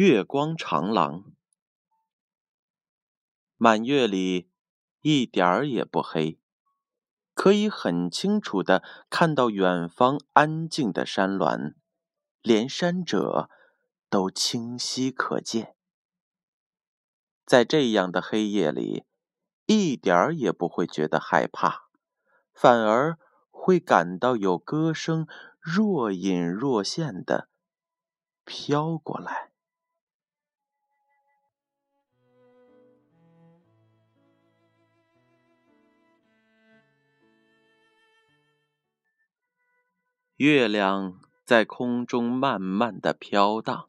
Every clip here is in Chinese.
月光长廊，满月里一点儿也不黑，可以很清楚的看到远方安静的山峦，连山者都清晰可见。在这样的黑夜里，一点儿也不会觉得害怕，反而会感到有歌声若隐若现的飘过来。月亮在空中慢慢的飘荡，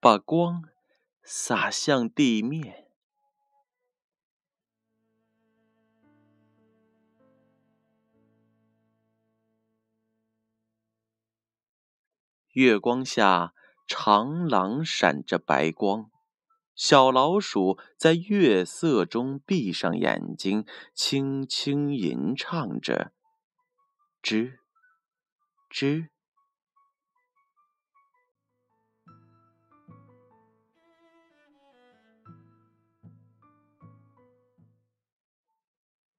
把光洒向地面。月光下，长廊闪着白光，小老鼠在月色中闭上眼睛，轻轻吟唱着，吱。之，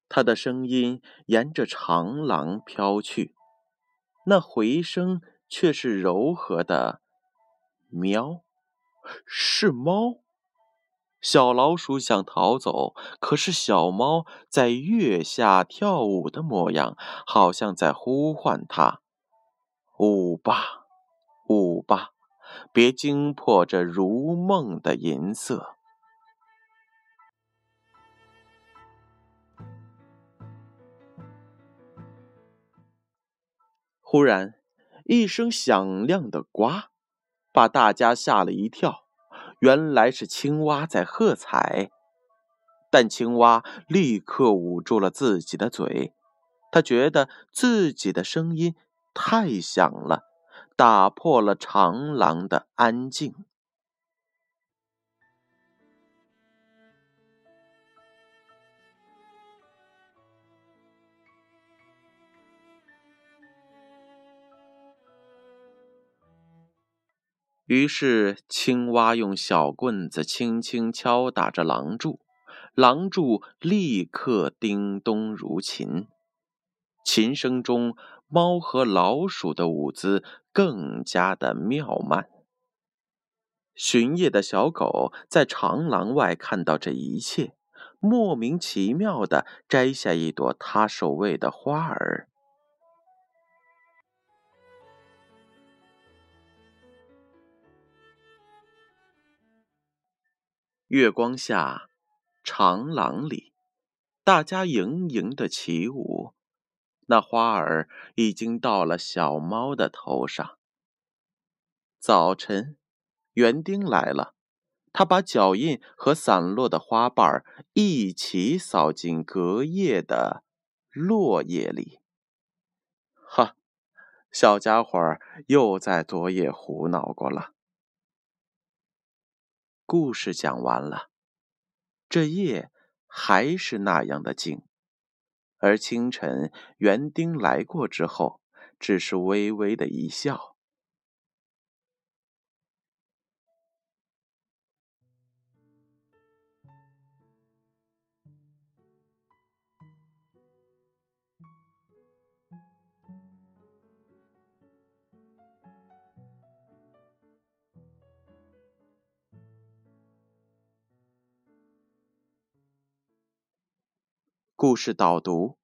他的声音沿着长廊飘去，那回声却是柔和的。喵，是猫。小老鼠想逃走，可是小猫在月下跳舞的模样，好像在呼唤它。舞吧，舞吧，别惊破这如梦的银色。忽然，一声响亮的“呱”，把大家吓了一跳。原来是青蛙在喝彩，但青蛙立刻捂住了自己的嘴，他觉得自己的声音。太响了，打破了长廊的安静。于是，青蛙用小棍子轻轻敲打着廊柱，廊柱立刻叮咚如琴，琴声中。猫和老鼠的舞姿更加的妙曼。巡夜的小狗在长廊外看到这一切，莫名其妙的摘下一朵它守卫的花儿。月光下，长廊里，大家盈盈的起舞。那花儿已经到了小猫的头上。早晨，园丁来了，他把脚印和散落的花瓣一起扫进隔夜的落叶里。哈，小家伙又在昨夜胡闹过了。故事讲完了，这夜还是那样的静。而清晨，园丁来过之后，只是微微的一笑。故事导读：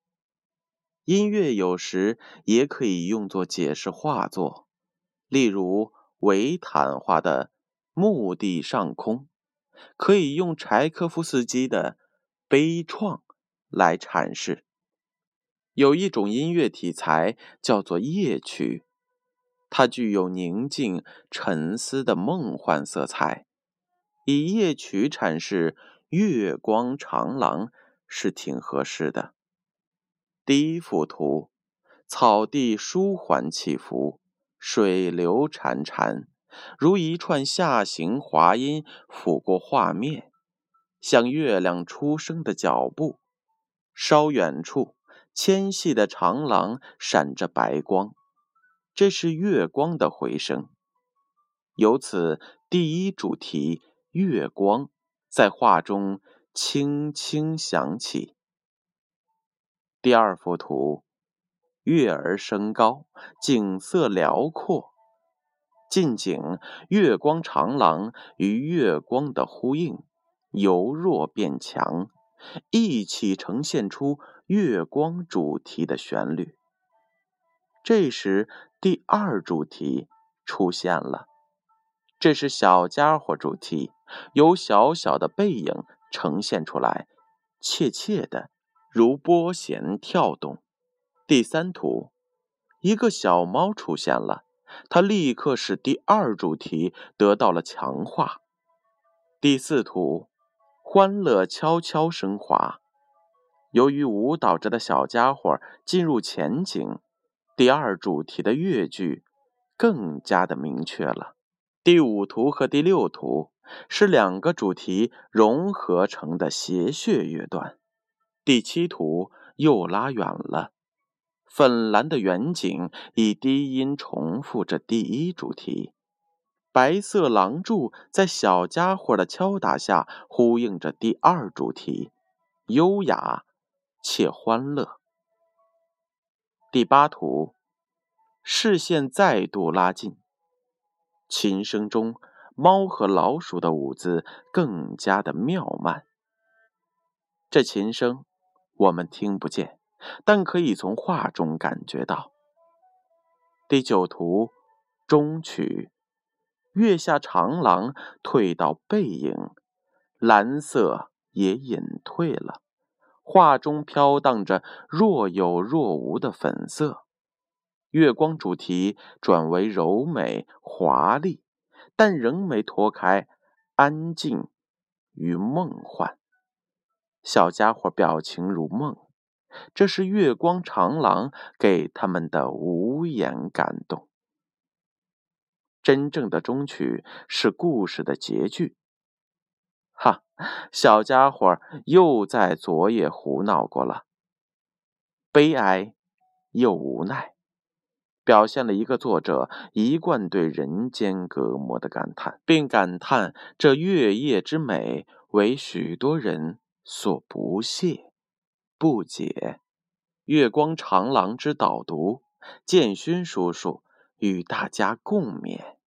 音乐有时也可以用作解释画作，例如维坦画的《墓地上空》，可以用柴科夫斯基的《悲怆》来阐释。有一种音乐题材叫做夜曲，它具有宁静、沉思的梦幻色彩，以夜曲阐释月光长廊。是挺合适的。第一幅图，草地舒缓起伏，水流潺潺，如一串下行滑音抚过画面，像月亮出生的脚步。稍远处，纤细的长廊闪着白光，这是月光的回声。由此，第一主题月光在画中轻轻响起。第二幅图，月儿升高，景色辽阔。近景月光长廊与月光的呼应，由弱变强，一起呈现出月光主题的旋律。这时，第二主题出现了，这是小家伙主题，由小小的背影呈现出来，怯怯的，如拨弦跳动。第三图，一个小猫出现了。它立刻使第二主题得到了强化。第四图，欢乐悄悄升华。由于舞蹈着的小家伙进入前景，第二主题的乐句更加的明确了。第五图和第六图是两个主题融合成的谐谑乐段。第七图又拉远了。粉蓝的远景以低音重复着第一主题，白色廊柱在小家伙的敲打下呼应着第二主题，优雅且欢乐。第八图，视线再度拉近，琴声中猫和老鼠的舞姿更加的妙曼。这琴声我们听不见。但可以从画中感觉到。第九图中曲，月下长廊退到背影，蓝色也隐退了。画中飘荡着若有若无的粉色，月光主题转为柔美华丽，但仍没脱开安静与梦幻。小家伙表情如梦。这是月光长廊给他们的无言感动。真正的终曲是故事的结局。哈，小家伙又在昨夜胡闹过了，悲哀又无奈，表现了一个作者一贯对人间隔膜的感叹，并感叹这月夜之美为许多人所不屑。不解，月光长廊之导读，建勋叔叔与大家共勉。